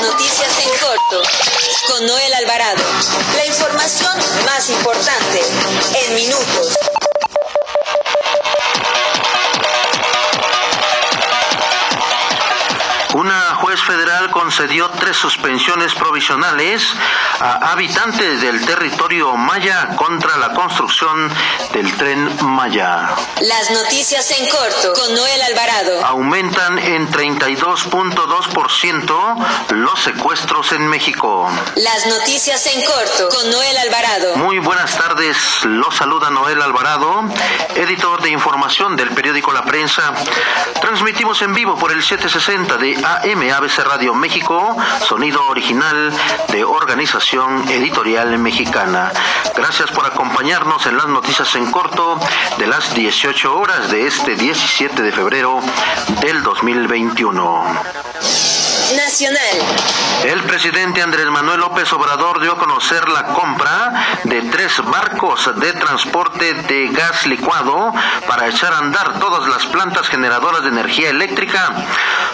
Noticias en corto con Noel Alvarado. La información más importante en minutos. Concedió tres suspensiones provisionales a habitantes del territorio maya contra la construcción del tren Maya. Las noticias en corto con Noel Alvarado. Aumentan en 32.2% los secuestros en México. Las noticias en corto con Noel Alvarado. Muy buenas tardes, los saluda Noel Alvarado, editor de información del periódico La Prensa. Transmitimos en vivo por el 760 de AM ABC Radio México, sonido original de Organización Editorial Mexicana. Gracias por acompañarnos en las noticias en corto de las 18 horas de este 17 de febrero del 2021. Nacional. El presidente Andrés Manuel López Obrador dio a conocer la compra de tres barcos de transporte de gas licuado para echar a andar todas las plantas generadoras de energía eléctrica.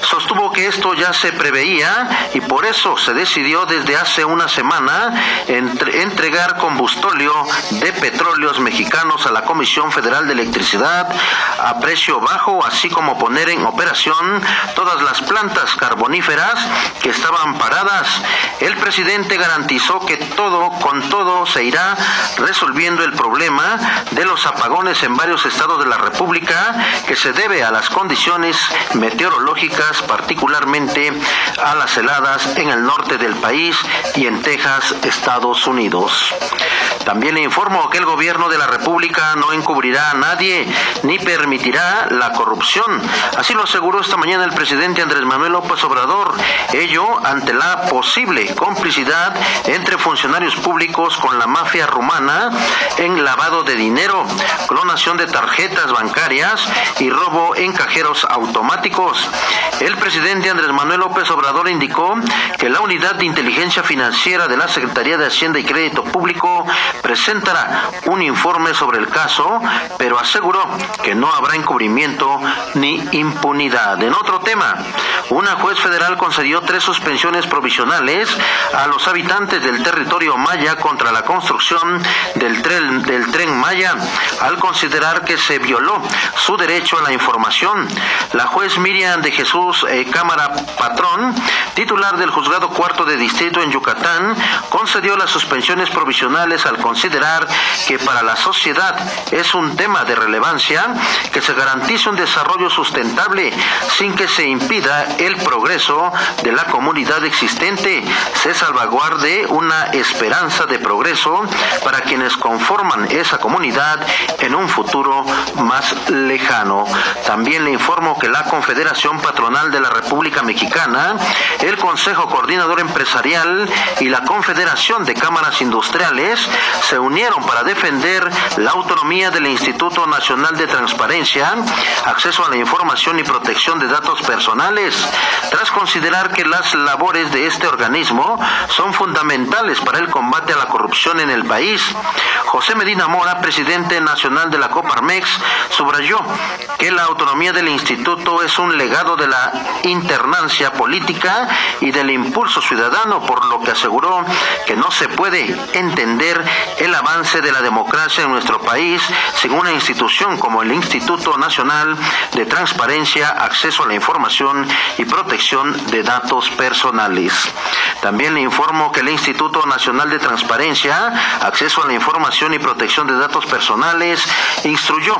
Sostuvo que esto ya se preveía y por eso se decidió desde hace una semana entre- entregar combustóleo de petróleos mexicanos a la Comisión Federal de Electricidad a precio bajo, así como poner en operación todas las plantas carboníferas que estaban paradas. El presidente garantizó que todo, con todo, se irá resolviendo el problema de los apagones en varios estados de la República que se debe a las condiciones meteorológicas, particularmente a las heladas en el norte del país y en Texas, Estados Unidos. También le informo que el gobierno de la República no encubrirá a nadie ni permitirá la corrupción. Así lo aseguró esta mañana el presidente Andrés Manuel López Obrador. Ello ante la posible complicidad entre funcionarios públicos con la mafia rumana en lavado de dinero, clonación de tarjetas bancarias y robo en cajeros automáticos. El presidente Andrés Manuel López Obrador indicó que la unidad de inteligencia financiera de la Secretaría de Hacienda y Crédito Público presentará un informe sobre el caso, pero aseguró que no habrá encubrimiento ni impunidad. En otro tema, una juez federal concedió tres suspensiones provisionales a los habitantes del territorio maya contra la construcción del tren, Maya, al considerar que se violó su derecho a la información. La juez Miriam de Jesús eh, Cámara Patrón, titular del juzgado cuarto de distrito en Yucatán, concedió las suspensiones provisionales al considerar que para la sociedad es un tema de relevancia que se garantice un desarrollo sustentable sin que se impida el progreso de la comunidad existente, se salvaguarde una esperanza de progreso para quienes conforman esa comunidad en un futuro más lejano. También le informo que la Confederación Patronal de la República Mexicana, el Consejo Coordinador Empresarial y la Confederación de Cámaras Industriales se unieron para defender la autonomía del Instituto Nacional de Transparencia, acceso a la información y protección de datos personales, tras considerar que las labores de este organismo son fundamentales para el combate a la corrupción en el país. José Medina Mora, presidente nacional de la Coparmex, subrayó que la autonomía del instituto es un legado de la internancia política y del impulso ciudadano, por lo que aseguró que no se puede entender el avance de la democracia en nuestro país sin una institución como el Instituto Nacional de Transparencia, Acceso a la Información y Protección de Datos Personales. También le informo que el Instituto Nacional de Transparencia, Acceso a la Información y Protección de Datos Personales instruyó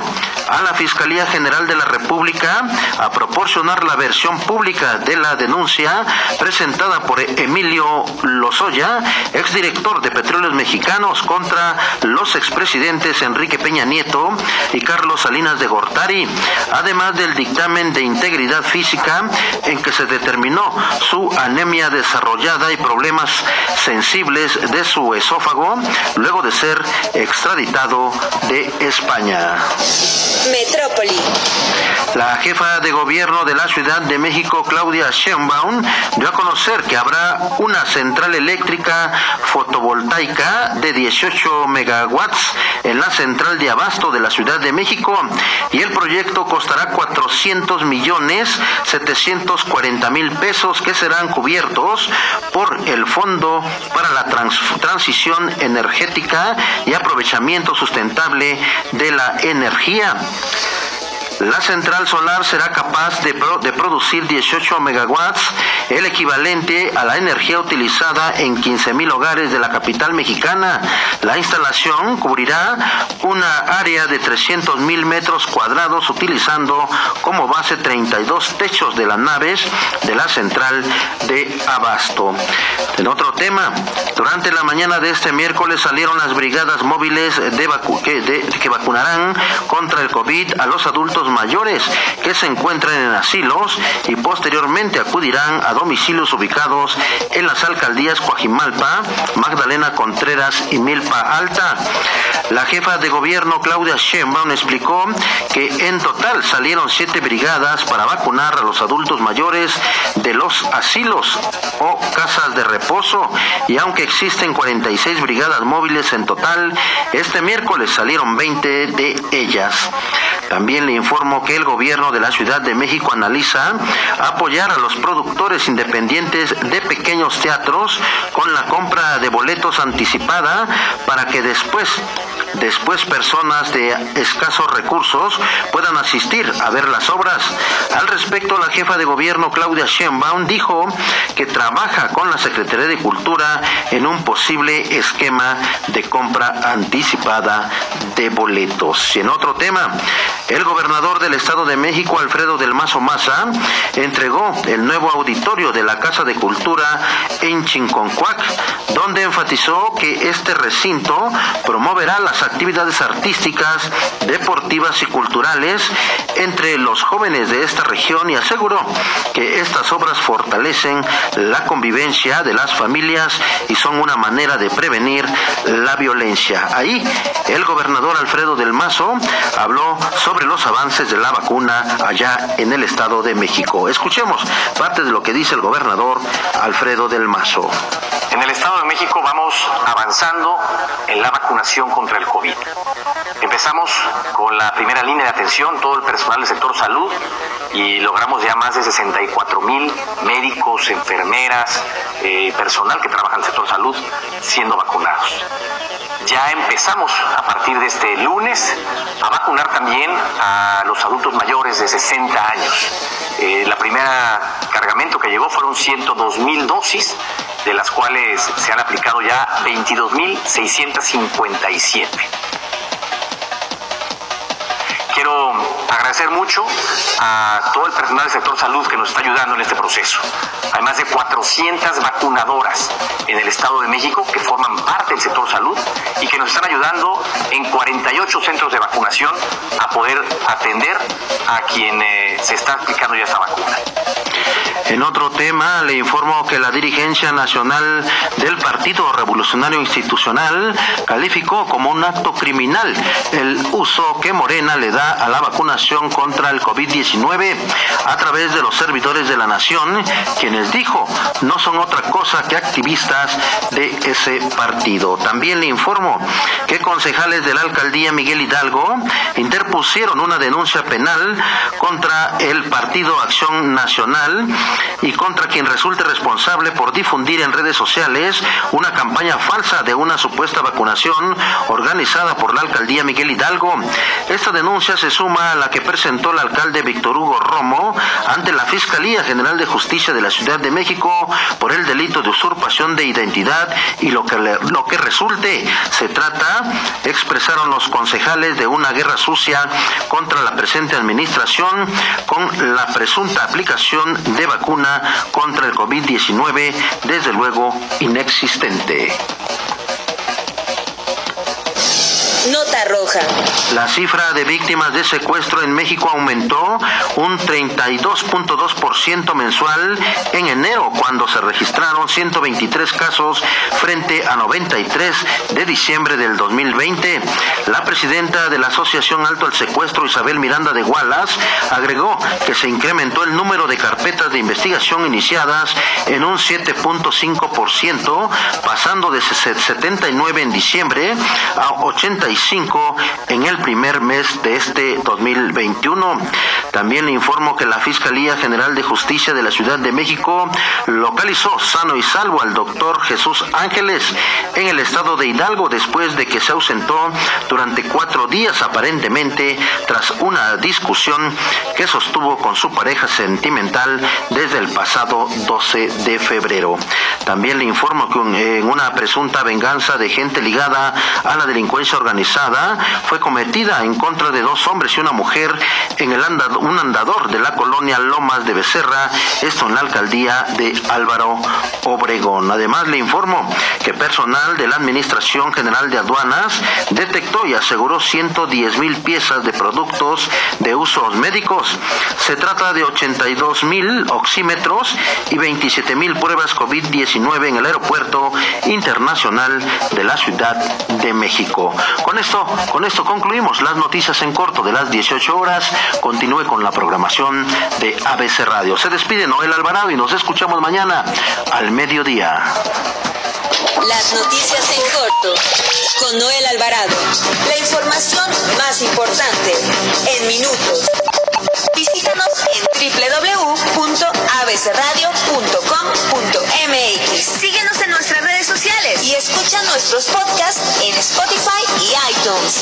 a la Fiscalía General de la República a proporcionar la versión pública de la denuncia presentada por Emilio Lozoya, exdirector de Petróleos Mexicanos, contra los expresidentes Enrique Peña Nieto y Carlos Salinas de Gortari, además del dictamen de integridad física en que se determinó su anemia desarrollada y problemas sensibles de su esófago luego de ser extraditado de España. Metrópoli. La jefa de gobierno de la Ciudad de México, Claudia Sheinbaum, dio a conocer que habrá una central eléctrica fotovoltaica de 18 megawatts en la central de abasto de la Ciudad de México y el proyecto costará 400 millones 740 mil pesos que serán cubiertos por el Fondo para la Transición Energética y Aprovechamiento Sustentable de la Energía. Thank you. La central solar será capaz de, producir 18 megawatts, el equivalente a la energía utilizada en 15.000 hogares de la capital mexicana. La instalación cubrirá una área de 300.000 metros cuadrados utilizando como base 32 techos de las naves de la central de Abasto. En otro tema, durante la mañana de este miércoles salieron las brigadas móviles que vacunarán contra el COVID a los adultos mayores que se encuentran en asilos y posteriormente acudirán a domicilios ubicados en las alcaldías Coajimalpa, Magdalena Contreras y Milpa Alta. La jefa de gobierno Claudia Sheinbaum explicó que en total salieron siete brigadas para vacunar a los adultos mayores de los asilos o casas de reposo y aunque existen 46 brigadas móviles en total, este miércoles salieron 20 de ellas. También le informo que el gobierno de la Ciudad de México analiza apoyar a los productores independientes de pequeños teatros con la compra de boletos anticipada para que después después personas de escasos recursos puedan asistir a ver las obras. Al respecto, la jefa de gobierno Claudia Sheinbaum dijo que trabaja con la Secretaría de Cultura en un posible esquema de compra anticipada de boletos. Y en otro tema, el gobernador del Estado de México, Alfredo del Mazo Maza, entregó el nuevo auditorio de la Casa de Cultura en Chinconcuac, donde enfatizó que este recinto promoverá las actividades artísticas, deportivas y culturales entre los jóvenes de esta región y aseguró que estas obras fortalecen la convivencia de las familias y son una manera de prevenir la violencia. Ahí el gobernador Alfredo del Mazo habló sobre los avances de la vacuna allá en el Estado de México. Escuchemos parte de lo que dice el gobernador Alfredo del Mazo. En el Estado de México vamos avanzando en la vacunación contra el COVID. Empezamos con la primera línea de atención, todo el personal del sector salud, y logramos ya más de 64 mil médicos, enfermeras, eh, personal que trabaja en el sector salud siendo vacunados. Ya empezamos a partir de este lunes a vacunar también a los adultos mayores de 60 años. Eh, la primera cargamento que llegó fueron 102 mil dosis, de las cuales se han aplicado ya 22 mil 657 agradecer mucho a todo el personal del sector salud que nos está ayudando en este proceso. Hay más de 400 vacunadoras en el Estado de México que forman parte del sector salud y que nos están ayudando en 48 centros de vacunación a poder atender a quien eh, se está aplicando ya esta vacuna. En otro tema, le informo que la dirigencia nacional del Partido Revolucionario Institucional calificó como un acto criminal el uso que Morena le da a la vacunación contra el COVID-19 a través de los servidores de la nación, quienes dijo no son otra cosa que activistas de ese partido. También le informo que concejales de la alcaldía Miguel Hidalgo interpusieron una denuncia penal contra el Partido Acción Nacional y contra quien resulte responsable por difundir en redes sociales una campaña falsa de una supuesta vacunación organizada por la alcaldía Miguel Hidalgo. Esta denuncia se suma a la que presentó el alcalde Víctor Hugo Romo ante la Fiscalía General de Justicia de la Ciudad de México por el delito de usurpación de identidad y lo que, lo que resulte. Se trata, expresaron los concejales, de una guerra sucia contra la presente administración con la presunta aplicación de vacuna contra el COVID-19, desde luego inexistente. Nota roja. La cifra de víctimas de secuestro en México aumentó un 32.2% mensual en enero, cuando se registraron 123 casos frente a 93 de diciembre del 2020. La presidenta de la Asociación Alto al Secuestro, Isabel Miranda de Wallace, agregó que se incrementó el número de carpetas de investigación iniciadas en un 7.5%, pasando de 79 en diciembre a 85 en el primer mes de este 2021. También le informo que la Fiscalía General de Justicia de la Ciudad de México localizó sano y salvo al doctor Jesús Ángeles en el estado de Hidalgo después de que se ausentó durante cuatro días aparentemente tras una discusión que sostuvo con su pareja sentimental desde el pasado 12 de febrero. También le informo que en una presunta venganza de gente ligada a la delincuencia organizada fue cometida en contra de dos hombres y una mujer en el un andador de la colonia Lomas de Becerra, esto en la alcaldía de Álvaro Obregón. Además le informo que personal de la Administración General de Aduanas detectó y aseguró 110 mil piezas de productos de usos médicos. Se trata de 82 mil oxímetros y 27 mil pruebas COVID-19 en el aeropuerto internacional de la Ciudad de México. Esto, con esto concluimos las noticias en corto de las 18 horas. Continúe con la programación de ABC Radio. Se despide Noel Alvarado y nos escuchamos mañana al mediodía. Las noticias en corto con Noel Alvarado. La información más importante en minutos. Www.abcradio.com.mx. Síguenos en nuestras redes sociales y escucha nuestros podcasts en Spotify y iTunes.